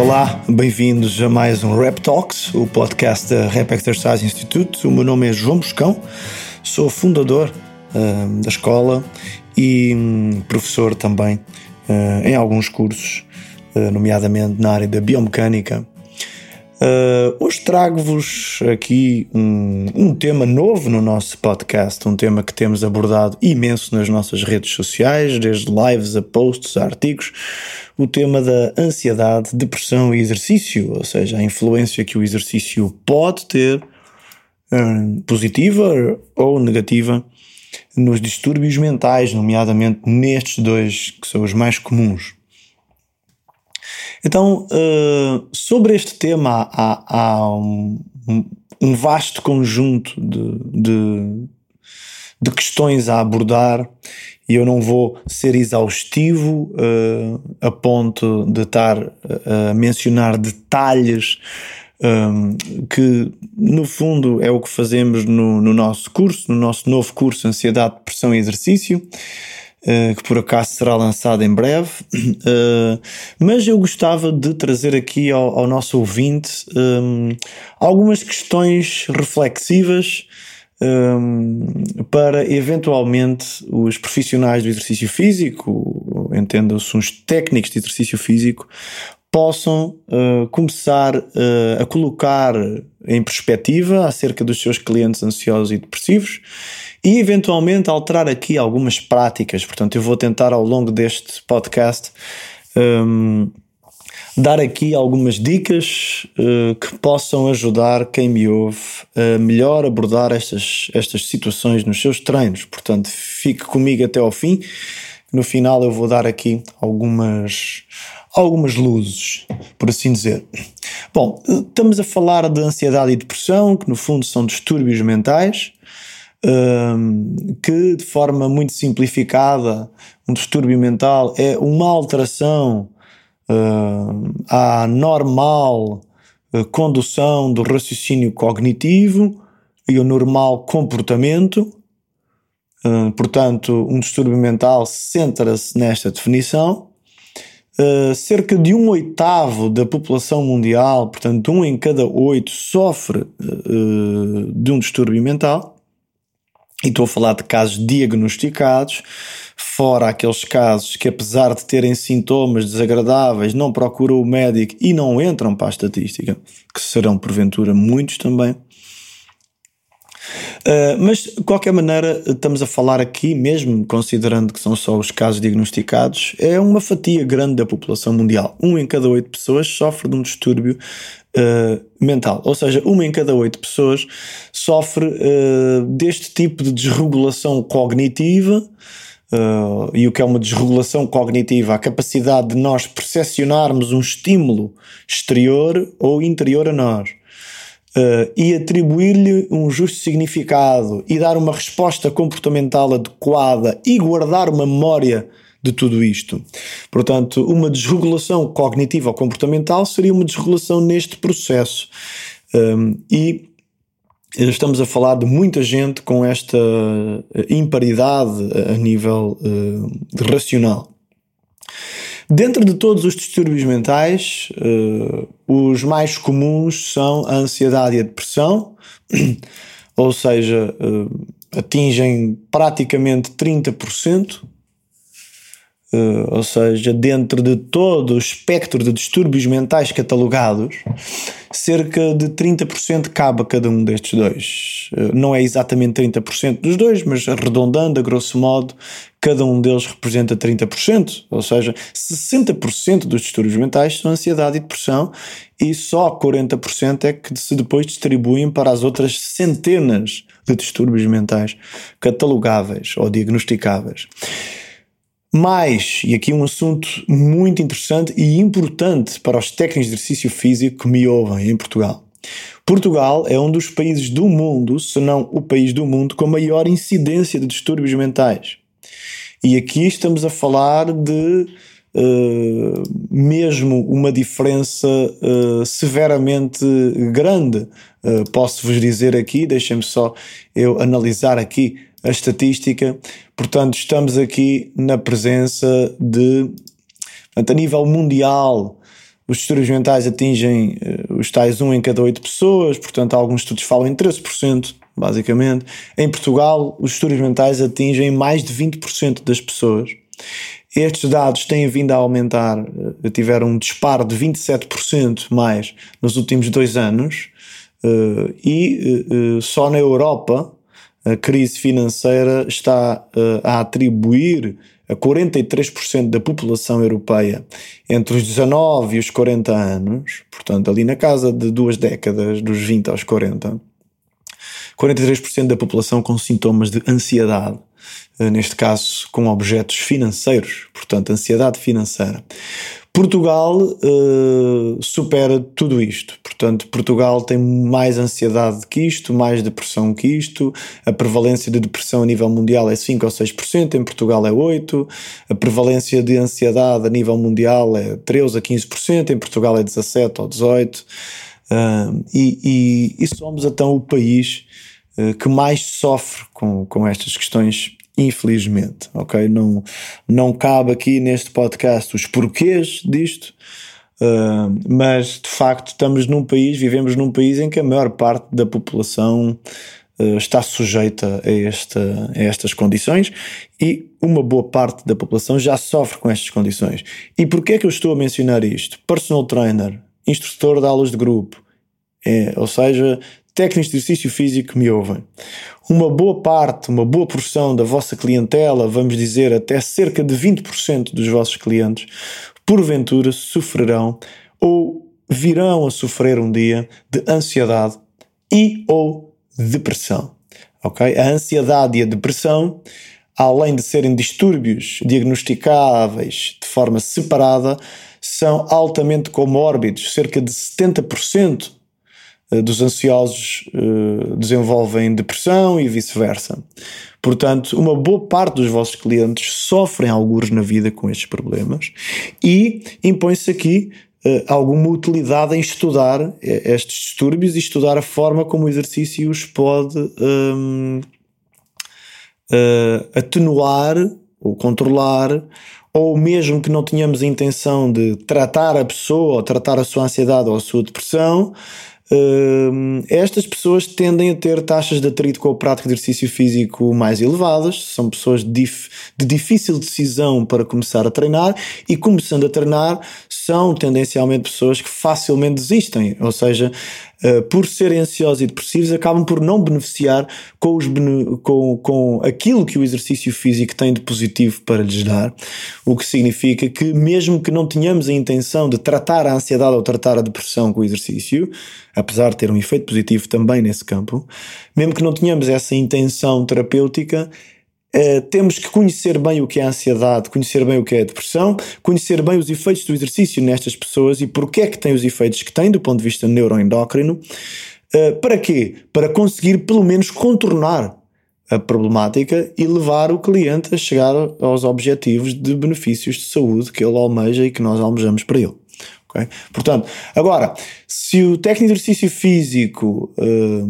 Olá, bem-vindos a mais um Rap Talks, o podcast da Rap Exercise Institute. O meu nome é João Buscão, sou fundador uh, da escola e um, professor também uh, em alguns cursos, uh, nomeadamente na área da biomecânica. Hoje trago-vos aqui um, um tema novo no nosso podcast, um tema que temos abordado imenso nas nossas redes sociais, desde lives a posts a artigos o tema da ansiedade, depressão e exercício, ou seja, a influência que o exercício pode ter, hum, positiva ou negativa, nos distúrbios mentais, nomeadamente nestes dois que são os mais comuns. Então, uh, sobre este tema há, há um, um, vasto conjunto de, de, de questões a abordar e eu não vou ser exaustivo uh, a ponto de estar a mencionar detalhes um, que, no fundo, é o que fazemos no, no, nosso curso, no nosso novo curso Ansiedade, Depressão e Exercício. Uh, que por acaso será lançado em breve, uh, mas eu gostava de trazer aqui ao, ao nosso ouvinte um, algumas questões reflexivas um, para eventualmente os profissionais do exercício físico, entendam-se uns técnicos de exercício físico, possam uh, começar uh, a colocar em perspectiva acerca dos seus clientes ansiosos e depressivos e eventualmente alterar aqui algumas práticas. Portanto, eu vou tentar ao longo deste podcast um, dar aqui algumas dicas uh, que possam ajudar quem me ouve a melhor abordar estas, estas situações nos seus treinos. Portanto, fique comigo até ao fim. No final, eu vou dar aqui algumas, algumas luzes, por assim dizer. Bom, estamos a falar de ansiedade e depressão, que no fundo são distúrbios mentais. Um, que de forma muito simplificada, um distúrbio mental é uma alteração uh, à normal uh, condução do raciocínio cognitivo e o normal comportamento. Uh, portanto, um distúrbio mental centra-se nesta definição. Uh, cerca de um oitavo da população mundial, portanto, um em cada oito, sofre uh, de um distúrbio mental. E estou a falar de casos diagnosticados, fora aqueles casos que, apesar de terem sintomas desagradáveis, não procuram o médico e não entram para a estatística, que serão porventura muitos também. Uh, mas, de qualquer maneira, estamos a falar aqui, mesmo considerando que são só os casos diagnosticados, é uma fatia grande da população mundial. Um em cada oito pessoas sofre de um distúrbio uh, mental. Ou seja, uma em cada oito pessoas sofre uh, deste tipo de desregulação cognitiva. Uh, e o que é uma desregulação cognitiva? A capacidade de nós percepcionarmos um estímulo exterior ou interior a nós. Uh, e atribuir-lhe um justo significado e dar uma resposta comportamental adequada e guardar uma memória de tudo isto. Portanto, uma desregulação cognitiva ou comportamental seria uma desregulação neste processo. Um, e estamos a falar de muita gente com esta imparidade a nível uh, racional. Dentro de todos os distúrbios mentais, uh, os mais comuns são a ansiedade e a depressão, ou seja, uh, atingem praticamente 30% Uh, ou seja, dentro de todo o espectro de distúrbios mentais catalogados, cerca de 30% cabe a cada um destes dois. Uh, não é exatamente 30% dos dois, mas arredondando, a grosso modo, cada um deles representa 30%. Ou seja, 60% dos distúrbios mentais são ansiedade e depressão, e só 40% é que se depois distribuem para as outras centenas de distúrbios mentais catalogáveis ou diagnosticáveis. Mas, e aqui um assunto muito interessante e importante para os técnicos de exercício físico que me ouvem em Portugal. Portugal é um dos países do mundo, se não o país do mundo, com maior incidência de distúrbios mentais. E aqui estamos a falar de uh, mesmo uma diferença uh, severamente grande. Uh, Posso-vos dizer aqui, deixem-me só eu analisar aqui a estatística. Portanto, estamos aqui na presença de, portanto, a nível mundial, os distúrbios mentais atingem uh, os tais 1 em cada 8 pessoas, portanto, alguns estudos falam em 13%, basicamente. Em Portugal, os distúrbios mentais atingem mais de 20% das pessoas. Estes dados têm vindo a aumentar, uh, tiveram um disparo de 27% mais nos últimos dois anos, uh, e só na Europa a crise financeira está a atribuir a 43% da população europeia entre os 19 e os 40 anos, portanto, ali na casa de duas décadas, dos 20 aos 40, 43% da população com sintomas de ansiedade, eh, neste caso com objetos financeiros, portanto, ansiedade financeira. Portugal uh, supera tudo isto. Portanto, Portugal tem mais ansiedade que isto, mais depressão que isto. A prevalência de depressão a nível mundial é 5 ou 6%, em Portugal é 8%. A prevalência de ansiedade a nível mundial é 13 a 15%, em Portugal é 17 ou 18%. Uh, e, e, e somos então o país uh, que mais sofre com, com estas questões infelizmente, ok? Não, não cabe aqui neste podcast os porquês disto, uh, mas de facto estamos num país, vivemos num país em que a maior parte da população uh, está sujeita a, esta, a estas condições e uma boa parte da população já sofre com estas condições. E porquê é que eu estou a mencionar isto? Personal trainer, instrutor de aulas de grupo, é, ou seja, técnicos de exercício físico me ouvem. Uma boa parte, uma boa porção da vossa clientela, vamos dizer até cerca de 20% dos vossos clientes, porventura sofrerão ou virão a sofrer um dia de ansiedade e ou depressão. Ok? A ansiedade e a depressão, além de serem distúrbios diagnosticáveis de forma separada, são altamente comórbidos. Cerca de 70% eh, dos ansiosos uh, desenvolvem depressão e vice-versa. Portanto, uma boa parte dos vossos clientes sofrem alguns na vida com estes problemas e impõe-se aqui uh, alguma utilidade em estudar estes distúrbios e estudar a forma como o exercício os pode um, uh, atenuar ou controlar ou mesmo que não tenhamos a intenção de tratar a pessoa ou tratar a sua ansiedade ou a sua depressão, Estas pessoas tendem a ter taxas de atrito com a prática de exercício físico mais elevadas, são pessoas dif de difícil decisão para começar a treinar e, começando a treinar, são tendencialmente pessoas que facilmente desistem, ou seja, uh, por serem ansiosos e depressivos, acabam por não beneficiar com, os com, com aquilo que o exercício físico tem de positivo para lhes dar, o que significa que, mesmo que não tenhamos a intenção de tratar a ansiedade ou tratar a depressão com o exercício, apesar de ter um efeito positivo também nesse campo, mesmo que não tenhamos essa intenção terapêutica, Uh, temos que conhecer bem o que é a ansiedade, conhecer bem o que é a depressão, conhecer bem os efeitos do exercício nestas pessoas e porque é que tem os efeitos que tem do ponto de vista neuroendócrino. Uh, para quê? Para conseguir pelo menos contornar a problemática e levar o cliente a chegar aos objetivos de benefícios de saúde que ele almeja e que nós almejamos para ele. Okay? Portanto, agora, se o técnico de exercício físico uh,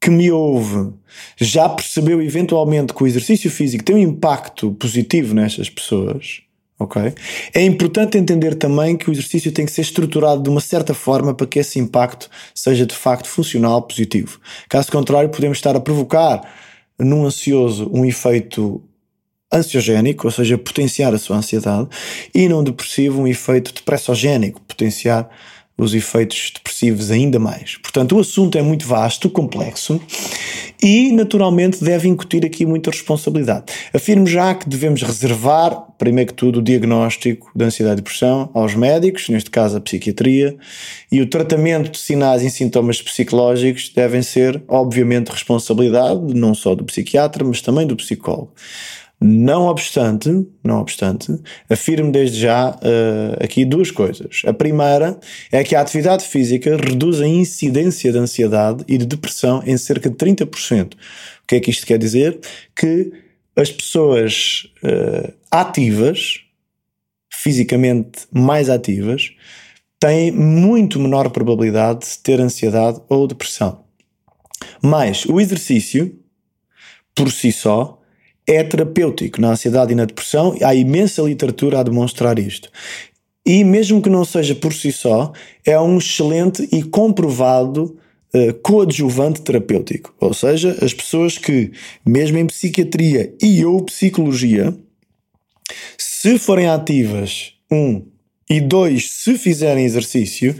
que me ouve já percebeu eventualmente que o exercício físico tem um impacto positivo nestas pessoas, ok? É importante entender também que o exercício tem que ser estruturado de uma certa forma para que esse impacto seja de facto funcional, positivo. Caso contrário, podemos estar a provocar num ansioso um efeito ansiogénico, ou seja, potenciar a sua ansiedade, e num depressivo um efeito depressogénico, potenciar os efeitos depressivos ainda mais. Portanto, o assunto é muito vasto, complexo e, naturalmente, deve incutir aqui muita responsabilidade. Afirmo já que devemos reservar, primeiro que tudo, o diagnóstico da ansiedade e depressão aos médicos, neste caso a psiquiatria, e o tratamento de sinais e sintomas psicológicos devem ser, obviamente, responsabilidade não só do psiquiatra, mas também do psicólogo. Não obstante, não obstante, afirmo desde já uh, aqui duas coisas. A primeira é que a atividade física reduz a incidência de ansiedade e de depressão em cerca de 30%. O que é que isto quer dizer? Que as pessoas uh, ativas, fisicamente mais ativas, têm muito menor probabilidade de ter ansiedade ou depressão. Mas o exercício, por si só, é terapêutico na ansiedade e na depressão. Há imensa literatura a demonstrar isto. e, mesmo que não seja por si só, é um excelente e comprovado uh, coadjuvante terapêutico. Ou seja, as pessoas que, mesmo em psiquiatria e ou psicologia, se forem ativas, um, e dois, se fizerem exercício,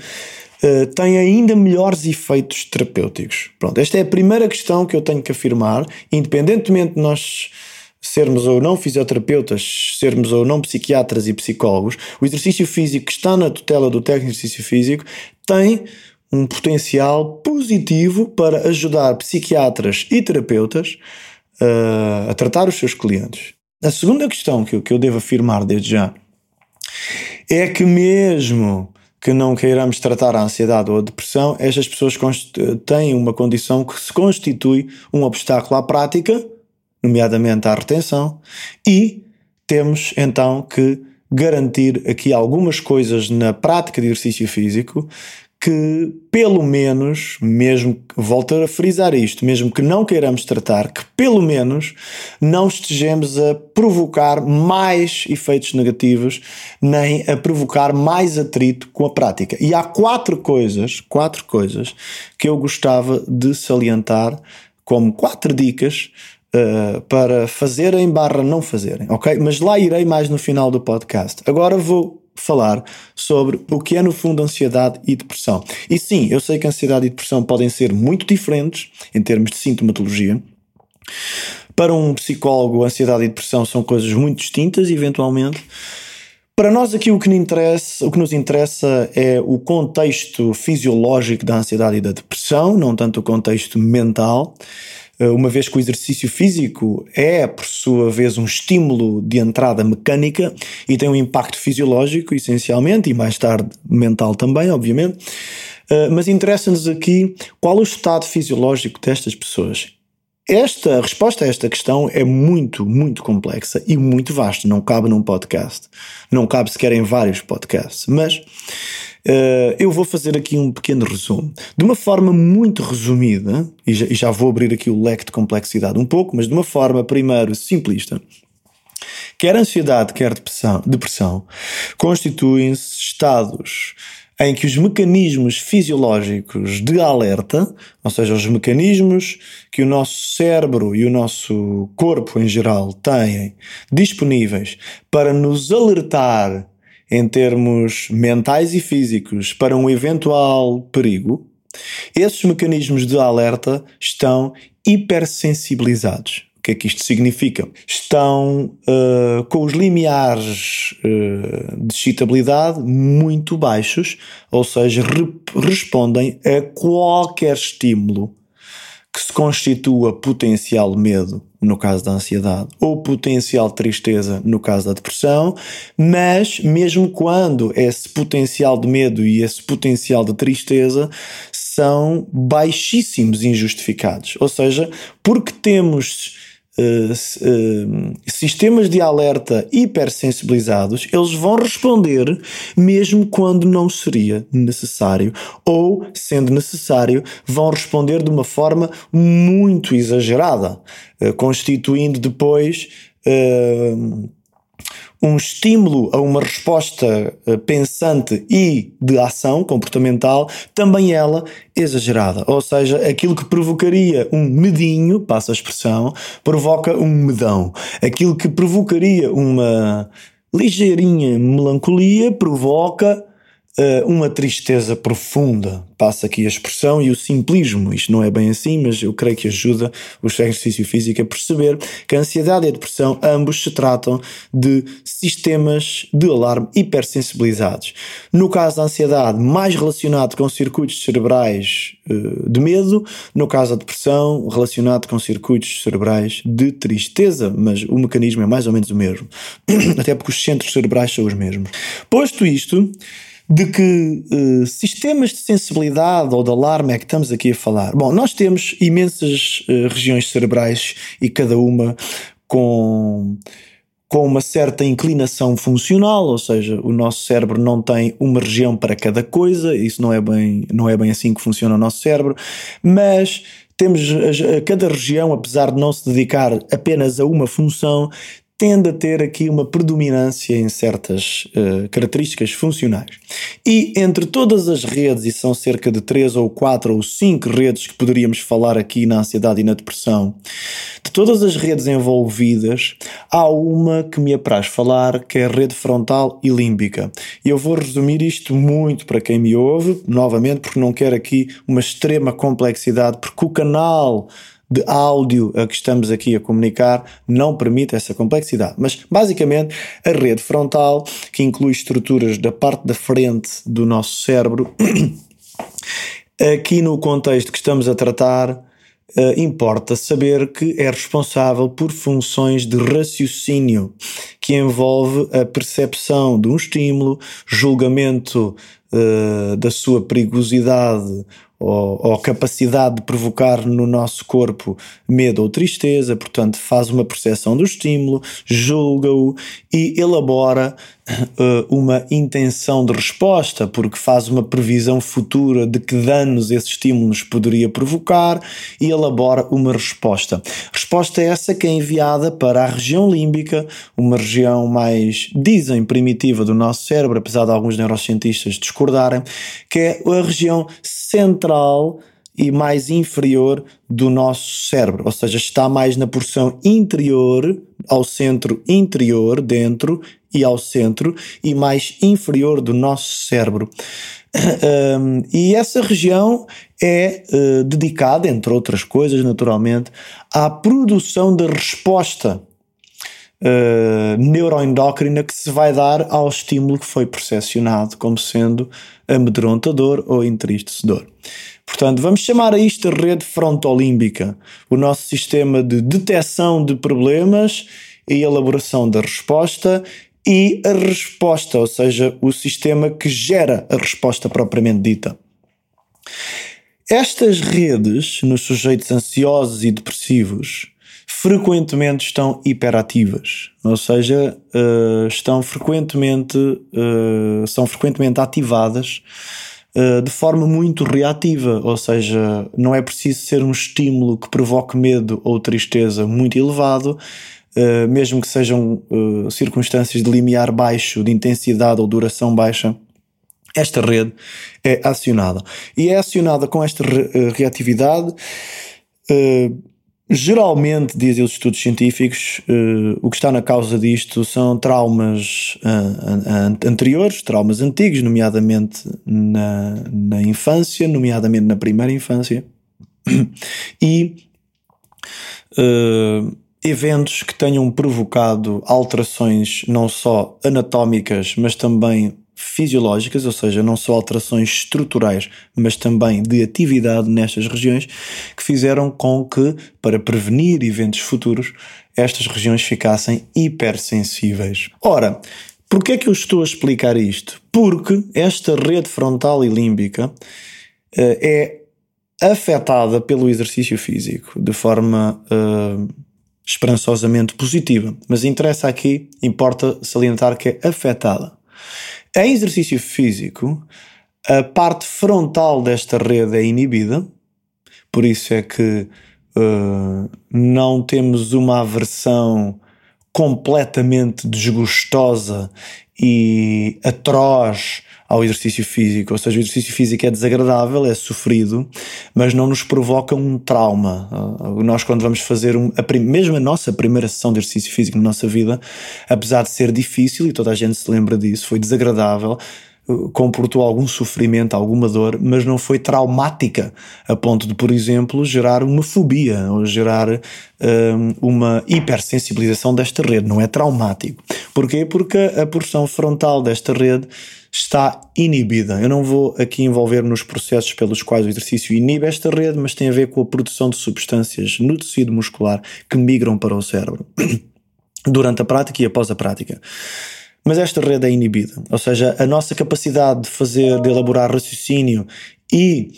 uh, têm ainda melhores efeitos terapêuticos. Pronto, esta é a primeira questão que eu tenho que afirmar, independentemente de nós sermos ou não fisioterapeutas, sermos ou não psiquiatras e psicólogos, o exercício físico que está na tutela do técnico de exercício físico tem um potencial positivo para ajudar psiquiatras e terapeutas uh, a tratar os seus clientes. A segunda questão que eu, que eu devo afirmar desde já é que mesmo que não queiramos tratar a ansiedade ou a depressão, estas pessoas têm uma condição que se constitui um obstáculo à prática nomeadamente à retenção, e temos então que garantir aqui algumas coisas na prática de exercício físico que, pelo menos, mesmo, volto a frisar isto, mesmo que não queiramos tratar, que pelo menos não estejamos a provocar mais efeitos negativos, nem a provocar mais atrito com a prática. E há quatro coisas, quatro coisas que eu gostava de salientar como quatro dicas uh, para fazerem barra não fazerem, ok? Mas lá irei mais no final do podcast. Agora vou falar sobre o que é no fundo ansiedade e depressão. E sim, eu sei que ansiedade e depressão podem ser muito diferentes em termos de sintomatologia. Para um psicólogo, ansiedade e depressão são coisas muito distintas, eventualmente. Para nós aqui o que, interessa, o que nos interessa é o contexto fisiológico da ansiedade e da depressão, não tanto o contexto mental. Eh, uma vez que o exercício físico é, por sua vez, um estímulo de entrada mecânica e tem um impacto fisiológico, essencialmente, e mais tarde mental também, obviamente. Eh, mas interessa-nos aqui qual o estado fisiológico destas pessoas. Esta a resposta a esta questão é muito, muito complexa e muito vasta. Não cabe num podcast. Não cabe sequer em vários podcasts. Mas Uh, eu vou fazer aqui um pequeno resumo. De uma forma muito resumida, e já, e já vou abrir aqui o leque de complexidade um pouco, mas de uma forma, primeiro, simplista. Quer ansiedade, quer depressão, depressão constituem-se estados em que os mecanismos fisiológicos de alerta, ou seja, os mecanismos que o nosso cérebro e o nosso corpo em geral têm disponíveis para nos alertar em termos mentais e físicos para um eventual perigo, esses mecanismos de alerta estão hipersensibilizados. O que é que isto significa? Estão uh, com os limiares uh, de excitabilidade muito baixos, ou seja, re respondem a qualquer estímulo que se constitua potencial medo no caso da ansiedade ou potencial tristeza no caso da depressão, mas mesmo quando esse potencial de medo e esse potencial de tristeza são baixíssimos injustificados, ou seja, porque temos Uh, uh, sistemas de alerta hipersensibilizados, eles vão responder mesmo quando não seria necessário, ou, sendo necessário, vão responder de uma forma muito exagerada, uh, constituindo depois um estímulo a uma resposta uh, pensante e de ação comportamental, também ela exagerada. Ou seja, aquilo que provocaria um medinho, passa a expressão, provoca um medão. Aquilo que provocaria uma ligeirinha melancolia provoca uma tristeza profunda. Passa aqui a expressão e o simplismo. Isto não é bem assim, mas eu creio que ajuda o exercício físico a perceber que a ansiedade e a depressão ambos se tratam de sistemas de alarme hipersensibilizados. No caso da ansiedade, mais relacionado com circuitos cerebrais uh, de medo, no caso da depressão, relacionado com circuitos cerebrais de tristeza, mas o mecanismo é mais ou menos o mesmo. Até porque os centros cerebrais são os mesmos. Posto isto, de que uh, sistemas de sensibilidade ou de alarme é que estamos aqui a falar? Bom, nós temos imensas uh, regiões cerebrais e cada uma com, com uma certa inclinação funcional, ou seja, o nosso cérebro não tem uma região para cada coisa, isso não é bem, não é bem assim que funciona o nosso cérebro, mas temos cada região, apesar de não se dedicar apenas a uma função, tende a ter aqui uma predominância em certas uh, características funcionais. E entre todas as redes, e são cerca de três ou quatro ou cinco redes que poderíamos falar aqui na ansiedade e na depressão, de todas as redes envolvidas, há uma que me apraz falar, que é a rede frontal e límbica. E eu vou resumir isto muito para quem me ouve, novamente, porque não quero aqui uma extrema complexidade, porque o canal de áudio a que estamos aqui a comunicar não permite essa complexidade. Mas, basicamente, a rede frontal, que inclui estruturas da parte da frente do nosso cérebro, aqui no contexto que estamos a tratar, Uh, importa saber que é responsável por funções de raciocínio, que envolve a percepção de um estímulo, julgamento uh, da sua perigosidade ou, ou, capacidade de provocar no nosso corpo medo ou tristeza, portanto, faz uma percepção do estímulo, julga-o e elabora uma intenção de resposta, porque faz uma previsão futura de que danos esse estímulo nos poderia provocar e elabora uma resposta. Resposta essa que é enviada para a região límbica, uma região mais, dizem, primitiva do nosso cérebro, apesar de alguns neurocientistas discordarem, que é a região central e mais inferior do nosso cérebro, ou seja, está mais na porção interior, ao centro interior, dentro e ao centro, e mais inferior do nosso cérebro. Um, e essa região é uh, dedicada, entre outras coisas, naturalmente, à produção de resposta uh, neuroendócrina que se vai dar ao estímulo que foi percepcionado como sendo amedrontador ou entristecedor. Portanto, vamos chamar a isto a rede frontolímbica, o nosso sistema de detecção de problemas e elaboração da resposta e a resposta, ou seja, o sistema que gera a resposta propriamente dita. Estas redes, nos sujeitos ansiosos e depressivos, frequentemente estão hiperativas, ou seja, uh, estão frequentemente, uh, são frequentemente ativadas uh, de forma muito reativa, ou seja, não é preciso ser um estímulo que provoque medo ou tristeza muito elevado, mesmo que sejam circunstâncias de limiar baixo, de intensidade ou duração baixa, esta rede é acionada. E é acionada com esta re reatividade. Uh, Geralmente, dizem os estudos científicos, uh, o que está na causa disto são traumas uh, anteriores, traumas antigos, nomeadamente na, na infância, nomeadamente na primeira infância, e uh, eventos que tenham provocado alterações não só anatómicas, mas também fisiológicas, ou seja, não só alterações estruturais, mas também de atividade nestas regiões, que fizeram com que, para prevenir eventos futuros, estas regiões ficassem hipersensíveis. Ora, por que é que eu estou a explicar isto? Porque esta rede frontal e límbica uh, é afetada pelo exercício físico de forma uh, esperançosamente positiva. Mas interessa aqui, importa salientar que é afetada. Em exercício físico, a parte frontal desta rede é inibida, por isso é que uh, não temos uma aversão completamente desgostosa e atroz ao exercício físico. Ou seja, o exercício físico é desagradável, é sofrido, mas não nos provoca um trauma. Uh, nós, quando vamos fazer um, a mesmo a nossa primeira sessão de exercício físico na nossa vida, apesar de ser difícil, e toda a gente se lembra disso, foi desagradável, uh, comportou algum sofrimento, alguma dor, mas não foi traumática a ponto de, por exemplo, gerar uma fobia ou gerar um, uh, uma hipersensibilização desta rede. Não é traumático. Porquê? Porque a porção frontal desta rede está inibida. Eu não vou aqui envolver nos processos pelos quais o exercício inibe esta rede, mas tem a ver com a produção de substâncias no tecido muscular que migram para o cérebro durante a prática e após a prática. Mas esta rede é inibida, ou seja, a nossa capacidade de fazer, de elaborar raciocínio e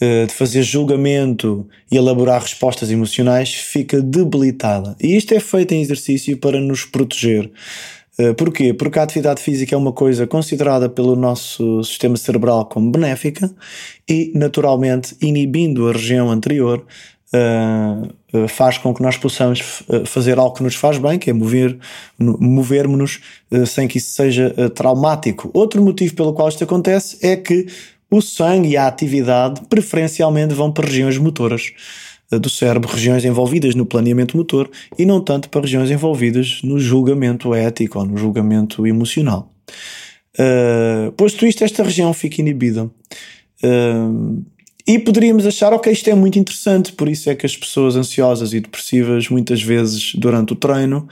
uh, de fazer julgamento e elaborar respostas emocionais fica debilitada. E isto é feito em exercício para nos proteger eh, porquê? Porque a atividade física é uma coisa considerada pelo nosso sistema cerebral como benéfica e, naturalmente, inibindo a região anterior, uh, uh, faz com que nós possamos fazer algo que nos faz bem, que é mover, movermos-nos sem que isso seja traumático. Outro motivo pelo qual isto acontece é que o sangue e a atividade preferencialmente vão para regiões motoras do cérebro, regiões envolvidas no planeamento motor e não tanto para regiões envolvidas no julgamento ético ou no julgamento emocional. Uh, posto isto, esta região fica inibida. Uh, e poderíamos achar, ok, isto é muito interessante, por isso é que as pessoas ansiosas e depressivas, muitas vezes durante o treino,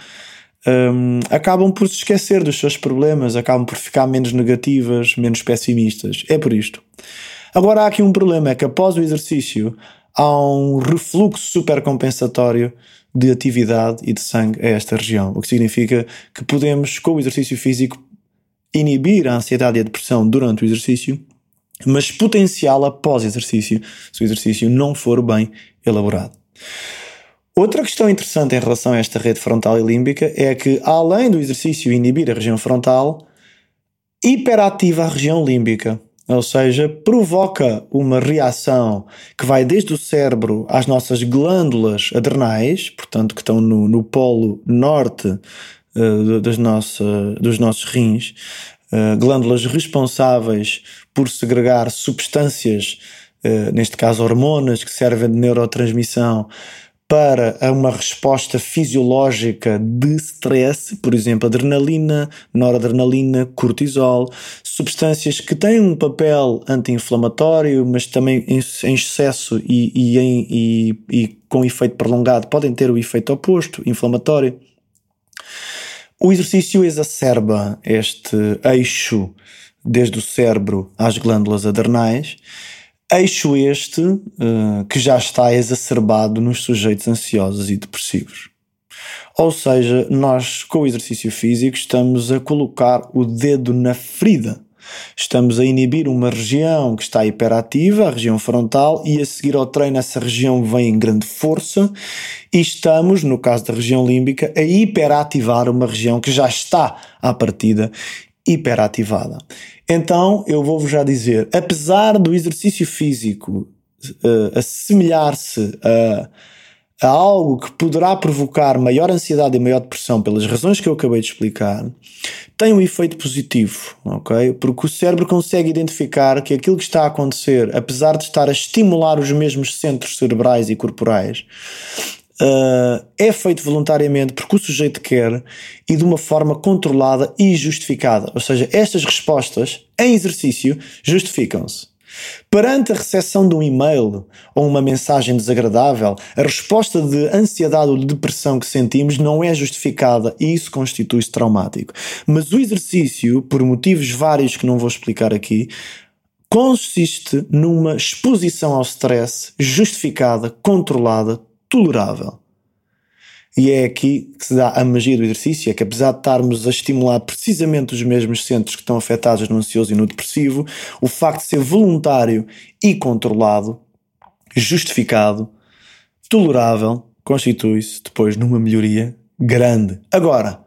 um, acabam por se esquecer dos seus problemas, acabam por ficar menos negativas, menos pessimistas. É por isto. Agora há aqui um problema: é que após o exercício há um refluxo supercompensatório de atividade e de sangue a esta região, o que significa que podemos, com o exercício físico, inibir a ansiedade e a depressão durante o exercício, mas potenciá-la após exercício, se o exercício não for bem elaborado. Outra questão interessante em relação a esta rede frontal e límbica é que, além do exercício inibir a região frontal, hiperativa a região límbica, ou seja, provoca uma reação que vai desde o cérebro às nossas glândulas adrenais, portanto, que estão no, no polo norte uh, das nossa, dos nossos rins, uh, glândulas responsáveis por segregar substâncias, uh, neste caso hormonas, que servem de neurotransmissão para uma resposta fisiológica de stress, por exemplo, adrenalina, noradrenalina, cortisol, substâncias que têm um papel anti-inflamatório, mas também em, excesso e, e, em, e, e com efeito prolongado podem ter o efeito oposto, inflamatório. O exercício exacerba este eixo desde o cérebro às glândulas adrenais Eixo este uh, que já está exacerbado nos sujeitos ansiosos e depressivos. Ou seja, nós com o exercício físico estamos a colocar o dedo na ferida. Estamos a inibir uma região que está hiperativa, a região frontal, e a seguir ao treino essa região vem em grande força e estamos, no caso da região límbica, a hiperativar uma região que já está à partida hiperativada. Então, eu vou-vos já dizer, apesar do exercício físico uh, assemelhar-se a, a, algo que poderá provocar maior ansiedade e maior depressão pelas razões que eu acabei de explicar, tem um efeito positivo, ok? Porque o cérebro consegue identificar que aquilo que está a acontecer, apesar de estar a estimular os mesmos centros cerebrais e corporais, uh, é feito voluntariamente porque o sujeito quer e de uma forma controlada e justificada. Ou seja, estas respostas em exercício justificam-se. Perante a recepção de um e-mail ou uma mensagem desagradável, a resposta de ansiedade ou de depressão que sentimos não é justificada e isso constitui-se traumático. Mas o exercício, por motivos vários que não vou explicar aqui, consiste numa exposição ao stress justificada, controlada, tolerável. E é aqui que se dá a magia do exercício, é que apesar de estarmos a estimular precisamente os mesmos centros que estão afetados no ansioso e no depressivo, o facto de ser voluntário e controlado, justificado, tolerável, constitui-se depois numa melhoria grande. Agora,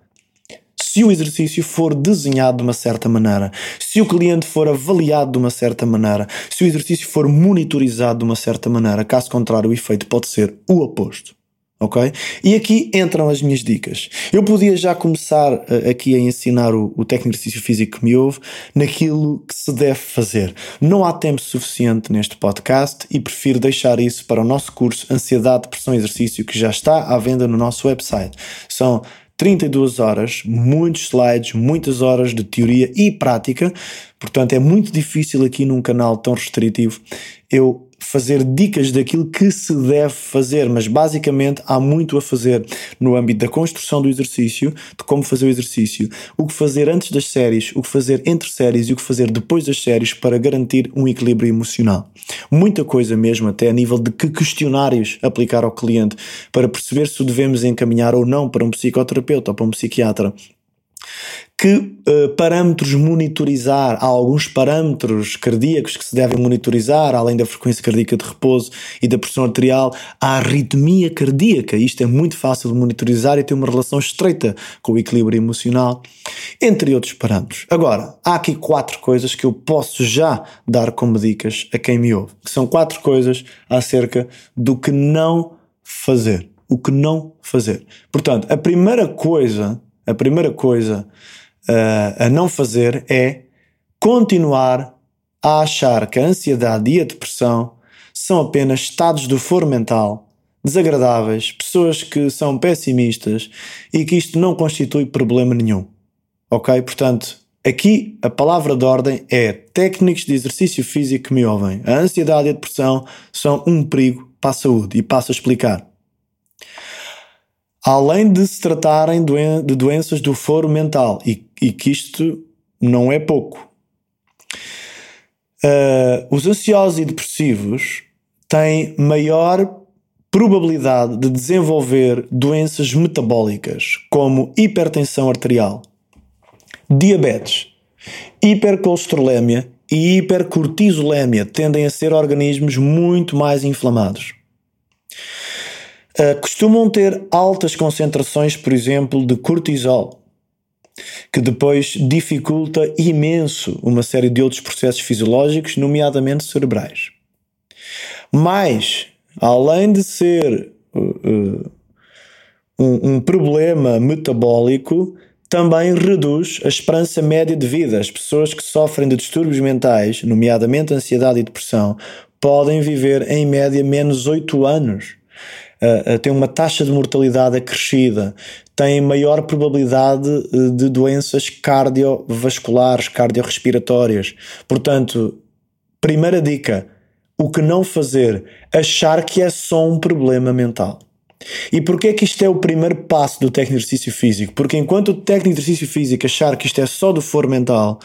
se o exercício for desenhado de uma certa maneira, se o cliente for avaliado de uma certa maneira, se o exercício for monitorizado de uma certa maneira, caso contrário, o efeito pode ser o oposto. Ok? E aqui entram as minhas dicas. Eu podia já começar uh, aqui a ensinar o, o técnico de exercício físico que me ouve naquilo que se deve fazer. Não há tempo suficiente neste podcast e prefiro deixar isso para o nosso curso Ansiedade, Depressão e Exercício que já está à venda no nosso website. São 32 horas, muitos slides, muitas horas de teoria e prática. Portanto, é muito difícil aqui num canal tão restritivo eu fazer dicas daquilo que se deve fazer, mas basicamente há muito a fazer no âmbito da construção do exercício, de como fazer o exercício, o que fazer antes das séries, o que fazer entre séries e o que fazer depois das séries para garantir um equilíbrio emocional. Muita coisa mesmo, até a nível de que questionários aplicar ao cliente para perceber se o devemos encaminhar ou não para um psicoterapeuta ou para um psiquiatra que uh, parâmetros monitorizar? Há alguns parâmetros cardíacos que se devem monitorizar, além da frequência cardíaca de repouso e da pressão arterial, a arritmia cardíaca. Isto é muito fácil de monitorizar e tem uma relação estreita com o equilíbrio emocional, entre outros parâmetros. Agora, há aqui quatro coisas que eu posso já dar como dicas a quem me ouve, que são quatro coisas acerca do que não fazer. O que não fazer. Portanto, a primeira coisa, a primeira coisa uh, a não fazer é continuar a achar que a ansiedade e a depressão são apenas estados do foro mental desagradáveis, pessoas que são pessimistas e que isto não constitui problema nenhum. Ok? Portanto, aqui a palavra de ordem é técnicos de exercício físico que me ouvem. A ansiedade e a depressão são um perigo para a saúde e passo a explicar. Além de se tratarem de doenças do foro mental e, e que isto não é pouco. Uh, os ansiosos e depressivos têm maior probabilidade de desenvolver doenças metabólicas, como hipertensão arterial, diabetes, hipercolesterolemia e hipercortisolemia tendem a ser organismos muito mais inflamados. Uh, costumam ter altas concentrações, por exemplo, de cortisol, que depois dificulta imenso uma série de outros processos fisiológicos, nomeadamente cerebrais. Mais além de ser uh, um, um problema metabólico, também reduz a esperança média de vida. As pessoas que sofrem de distúrbios mentais, nomeadamente ansiedade e depressão, podem viver em média menos 8 anos. Uh, têm uma taxa de mortalidade acrescida, têm maior probabilidade uh, de doenças cardiovasculares, cardiorrespiratórias. Portanto, primeira dica: o que não fazer, achar que é só um problema mental. E porquê é que isto é o primeiro passo do técnico de exercício físico? Porque enquanto o técnico de exercício físico achar que isto é só do foro mental,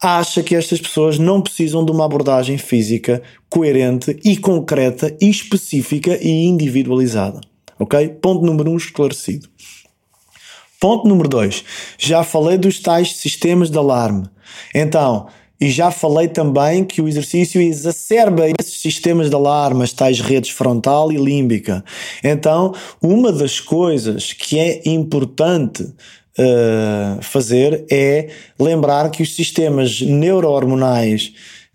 acha que estas pessoas não precisam de uma abordagem física coerente e concreta e específica e individualizada. Ok? Ponto número um esclarecido. Ponto número dois. Já falei dos tais sistemas de alarme. Então, e já falei também que o exercício exacerba esses sistemas de alarmas, tais redes frontal e límbica. Então, uma das coisas que é importante uh, fazer é lembrar que os sistemas neurohormonais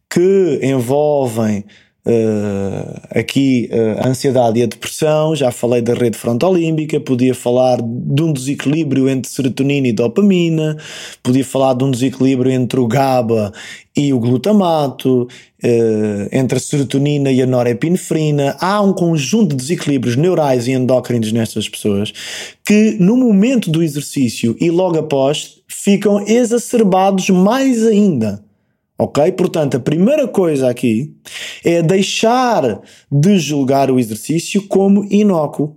que envolvem Uh, aqui uh, a ansiedade e a depressão, já falei da rede frontolímbica, podia falar de um desequilíbrio entre serotonina e dopamina, podia falar de um desequilíbrio entre o GABA e o glutamato, uh, entre a serotonina e a norepinefrina. Há um conjunto de desequilíbrios neurais e endócrinos nestas pessoas que, no momento do exercício e logo após, ficam exacerbados mais ainda. Ok? Portanto, a primeira coisa aqui é deixar de julgar o exercício como inócuo.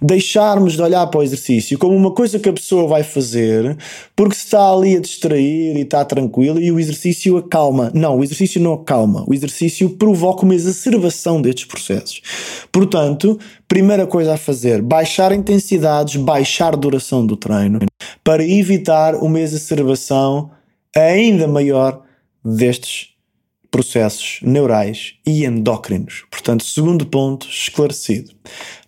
Deixarmos de olhar para o exercício como uma coisa que a pessoa vai fazer porque se está ali a distrair e está tranquilo e o exercício acalma. Não, o exercício não acalma. O exercício provoca uma exacerbação destes processos. Portanto, primeira coisa a fazer: baixar intensidades, baixar duração do treino para evitar uma exacerbação ainda maior destes processos neurais e endócrinos. Portanto, segundo ponto esclarecido.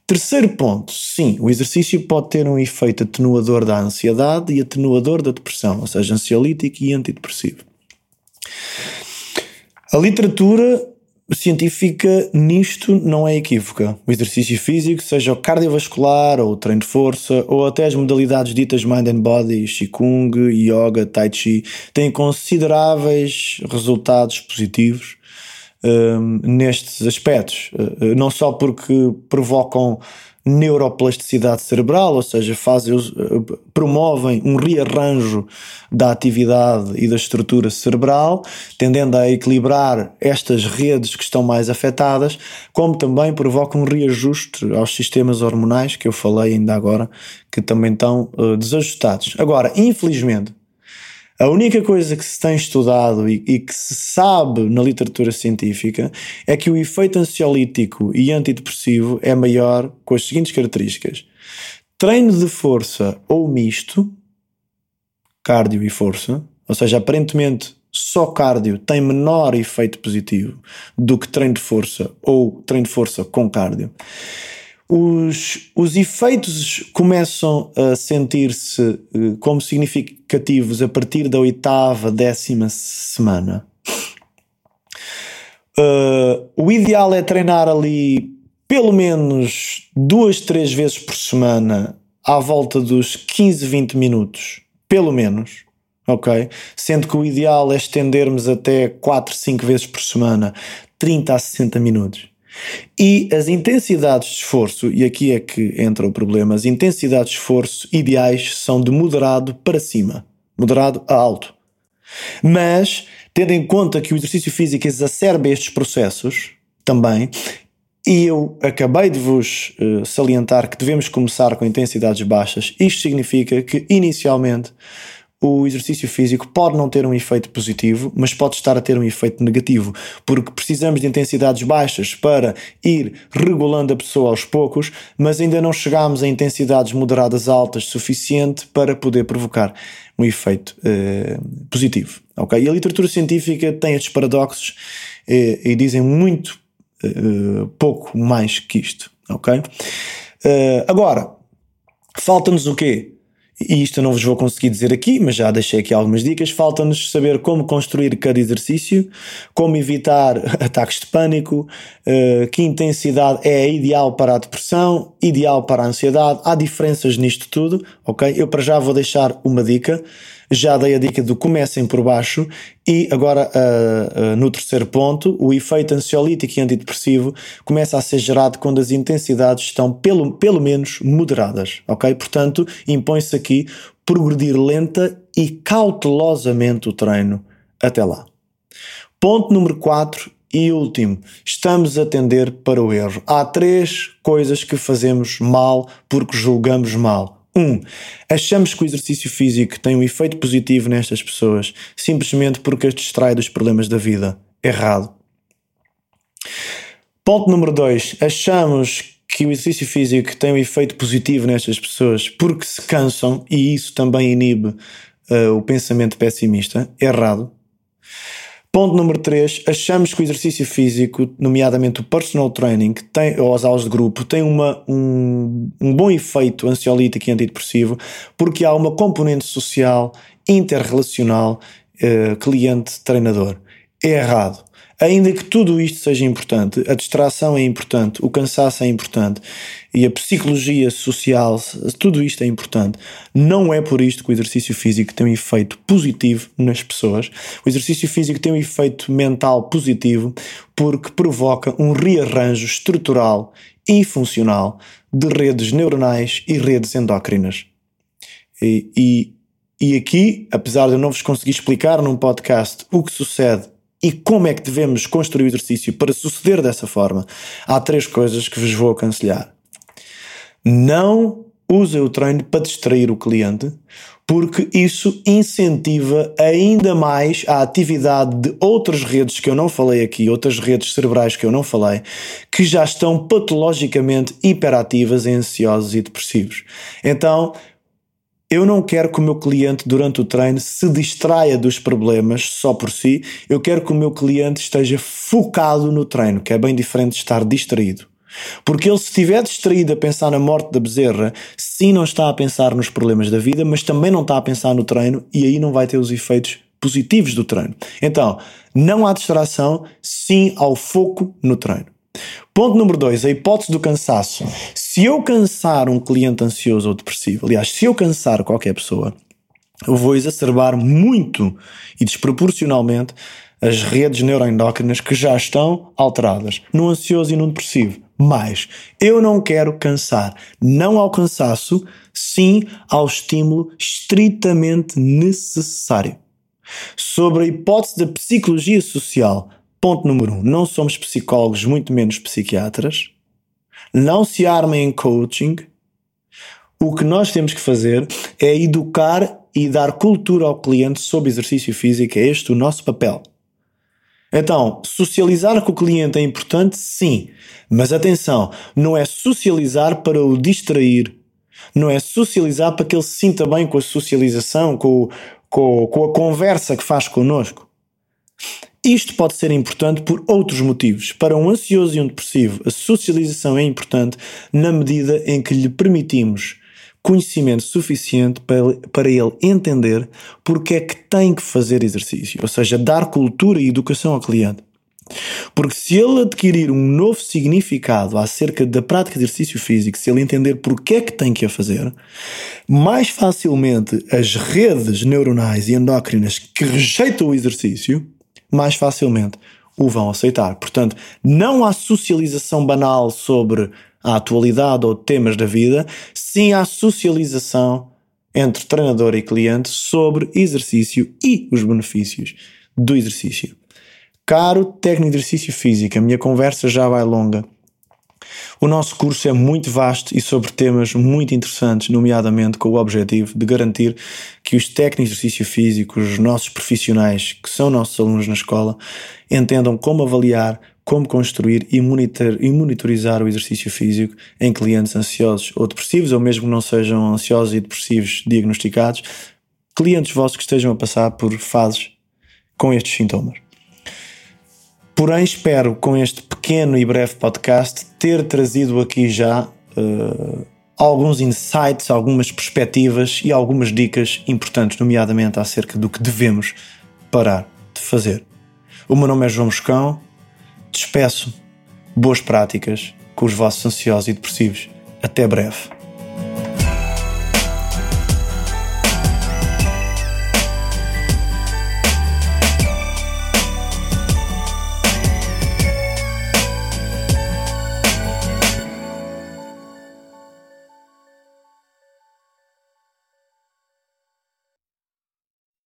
Terceiro ponto, sim, o exercício pode ter um efeito atenuador da ansiedade e atenuador da depressão, ou seja, ansiolítico e antidepressivo. A literatura científica nisto não é equívoca. O exercício físico, seja o cardiovascular ou o treino de força, ou até as modalidades ditas mind and body, Qigong, Yoga, Tai Chi, têm consideráveis resultados positivos um, nestes aspectos. Uh, não só porque provocam neuroplasticidade cerebral, ou seja, fazem, eh, promovem um rearranjo da atividade e da estrutura cerebral, tendendo a equilibrar estas redes que estão mais afetadas, como também provocam um reajuste aos sistemas hormonais que eu falei ainda agora, que também estão uh, desajustados. Agora, infelizmente, a única coisa que se tem estudado e, e, que se sabe na literatura científica é que o efeito ansiolítico e antidepressivo é maior com as seguintes características: treino de força ou misto, cardio e força, ou seja, aparentemente só cardio tem menor efeito positivo do que treino de força ou treino de força com cardio os, os efeitos começam a sentir-se uh, como significativos a partir da oitava, décima semana. Uh, o ideal é treinar ali pelo menos duas, três vezes por semana, à volta dos 15, 20 minutos, pelo menos, ok? Sendo que o ideal é estendermos até 4, 5 vezes por semana, 30 a 60 minutos. E as intensidades de esforço, e aqui é que entra o problema, as intensidades de esforço ideais são de moderado para cima, moderado a alto. Mas, tendo em conta que o exercício físico exacerba estes processos, também, e eu acabei de vos uh, salientar que devemos começar com intensidades baixas, isto significa que, inicialmente, o exercício físico pode não ter um efeito positivo, mas pode estar a ter um efeito negativo, porque precisamos de intensidades baixas para ir regulando a pessoa aos poucos, mas ainda não chegamos a intensidades moderadas altas suficiente para poder provocar um efeito uh, positivo. Okay? E a literatura científica tem estes paradoxos eh, e dizem muito uh, pouco mais que isto. Ok? Uh, agora, falta-nos o quê? E isto eu não vos vou conseguir dizer aqui, mas já deixei aqui algumas dicas. Falta-nos saber como construir cada exercício, como evitar ataques de pânico, uh, que intensidade é ideal para a depressão, ideal para a ansiedade. Há diferenças nisto tudo, ok? Eu para já vou deixar uma dica já dei a dica do comecem por baixo e agora uh, uh, no terceiro ponto, o efeito ansiolítico e antidepressivo começa a ser gerado quando as intensidades estão pelo, pelo menos moderadas, ok? Portanto, impõe-se aqui progredir lenta e cautelosamente o treino até lá. Ponto número 4 e último, estamos a tender para o erro. Há três coisas que fazemos mal porque julgamos mal. Um, achamos que o exercício físico tem um efeito positivo nestas pessoas simplesmente porque as distrai dos problemas da vida. Errado. Ponto número dois, achamos que o exercício físico tem um efeito positivo nestas pessoas porque se cansam e isso também inibe uh, o pensamento pessimista. Errado. Ponto número 3, achamos que o exercício físico, nomeadamente o personal training, tem, ou as aulas de grupo, tem uma, um, um bom efeito ansiolítico e antidepressivo, porque há uma componente social, interrelacional, eh, cliente-treinador. É errado. Ainda que tudo isto seja importante, a distração é importante, o cansaço é importante e a psicologia social, tudo isto é importante. Não é por isto que o exercício físico tem um efeito positivo nas pessoas. O exercício físico tem um efeito mental positivo porque provoca um rearranjo estrutural e funcional de redes neuronais e redes endócrinas. E, e, e aqui, apesar de eu não vos conseguir explicar num podcast o que sucede e como é que devemos construir o exercício para suceder dessa forma, há três coisas que vos vou aconselhar. Não usem o treino para distrair o cliente, porque isso incentiva ainda mais a atividade de outras redes que eu não falei aqui, outras redes cerebrais que eu não falei, que já estão patologicamente hiperativas, ansiosos e depressivos. Então, eu não quero que o meu cliente, durante o treino, se distraia dos problemas só por si. Eu quero que o meu cliente esteja focado no treino, que é bem diferente de estar distraído. Porque ele, se estiver distraído a pensar na morte da bezerra, sim, não está a pensar nos problemas da vida, mas também não está a pensar no treino e aí não vai ter os efeitos positivos do treino. Então, não há distração, sim ao foco no treino. Ponto número dois, a hipótese do cansaço. Se eu cansar um cliente ansioso ou depressivo, aliás, se eu cansar qualquer pessoa, eu vou exacerbar muito e desproporcionalmente as redes neuroendócrinas que já estão alteradas no ansioso e no depressivo. Mas eu não quero cansar, não ao cansaço, sim ao estímulo estritamente necessário. Sobre a hipótese da psicologia social, Ponto número um: não somos psicólogos, muito menos psiquiatras. Não se armem em coaching. O que nós temos que fazer é educar e dar cultura ao cliente sobre exercício físico. É este o nosso papel. Então, socializar com o cliente é importante? Sim. Mas atenção, não é socializar para o distrair. Não é socializar para que ele se sinta bem com a socialização, com, com, com a conversa que faz connosco. Isto pode ser importante por outros motivos. Para um ansioso e um depressivo, a socialização é importante na medida em que lhe permitimos conhecimento suficiente para, ele entender porque é que tem que fazer exercício, ou seja, dar cultura e educação ao cliente. Porque se ele adquirir um novo significado acerca da prática de exercício físico, se ele entender porque é que tem que a fazer, mais facilmente as redes neuronais e endócrinas que rejeitam o exercício, mais facilmente o vão aceitar. Portanto, não há socialização banal sobre a atualidade ou temas da vida, sim há socialização entre treinador e cliente sobre exercício e os benefícios do exercício. Caro técnico de exercício físico, a minha conversa já vai longa. O nosso curso é muito vasto e sobre temas muito interessantes, nomeadamente com o objetivo de garantir que os técnicos de exercício físico, os nossos profissionais, que são nossos alunos na escola, entendam como avaliar, como construir e, monitor, e monitorizar o exercício físico em clientes ansiosos ou depressivos, ou mesmo que não sejam ansiosos e depressivos diagnosticados, clientes vossos que estejam a passar por fases com estes sintomas. Porém, espero com este pequeno e breve podcast ter trazido aqui já uh, alguns insights, algumas perspectivas e algumas dicas importantes, nomeadamente acerca do que devemos parar de fazer. O meu nome é João Moscão, despeço boas práticas com os vossos ansiosos e depressivos. Até breve.